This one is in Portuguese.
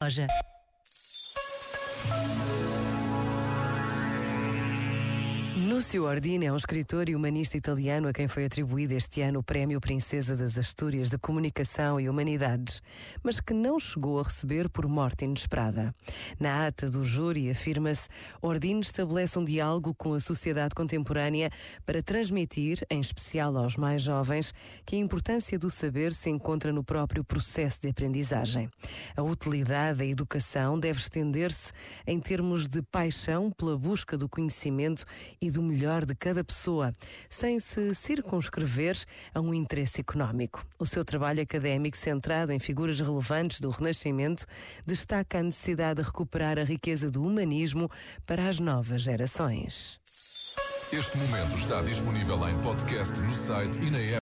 loja. Lúcio Ordine é um escritor e humanista italiano a quem foi atribuído este ano o Prémio Princesa das Astúrias de Comunicação e Humanidades, mas que não chegou a receber por morte inesperada. Na ata do júri afirma-se Ordine estabelece um diálogo com a sociedade contemporânea para transmitir, em especial aos mais jovens, que a importância do saber se encontra no próprio processo de aprendizagem. A utilidade da educação deve estender-se em termos de paixão pela busca do conhecimento e do melhor de cada pessoa, sem se circunscrever a um interesse económico. O seu trabalho académico, centrado em figuras relevantes do Renascimento, destaca a necessidade de recuperar a riqueza do humanismo para as novas gerações. Este momento está disponível em podcast no site e na app.